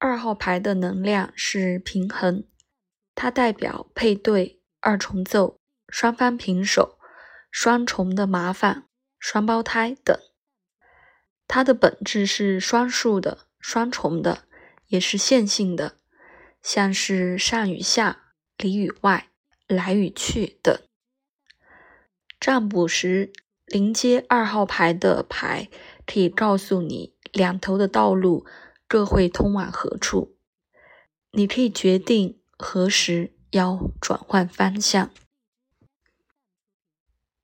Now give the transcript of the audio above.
二号牌的能量是平衡，它代表配对、二重奏、双方平手、双重的麻烦、双胞胎等。它的本质是双数的、双重的，也是线性的，像是上与下、里与外、来与去等。占卜时，临接二号牌的牌可以告诉你两头的道路。各会通往何处？你可以决定何时要转换方向。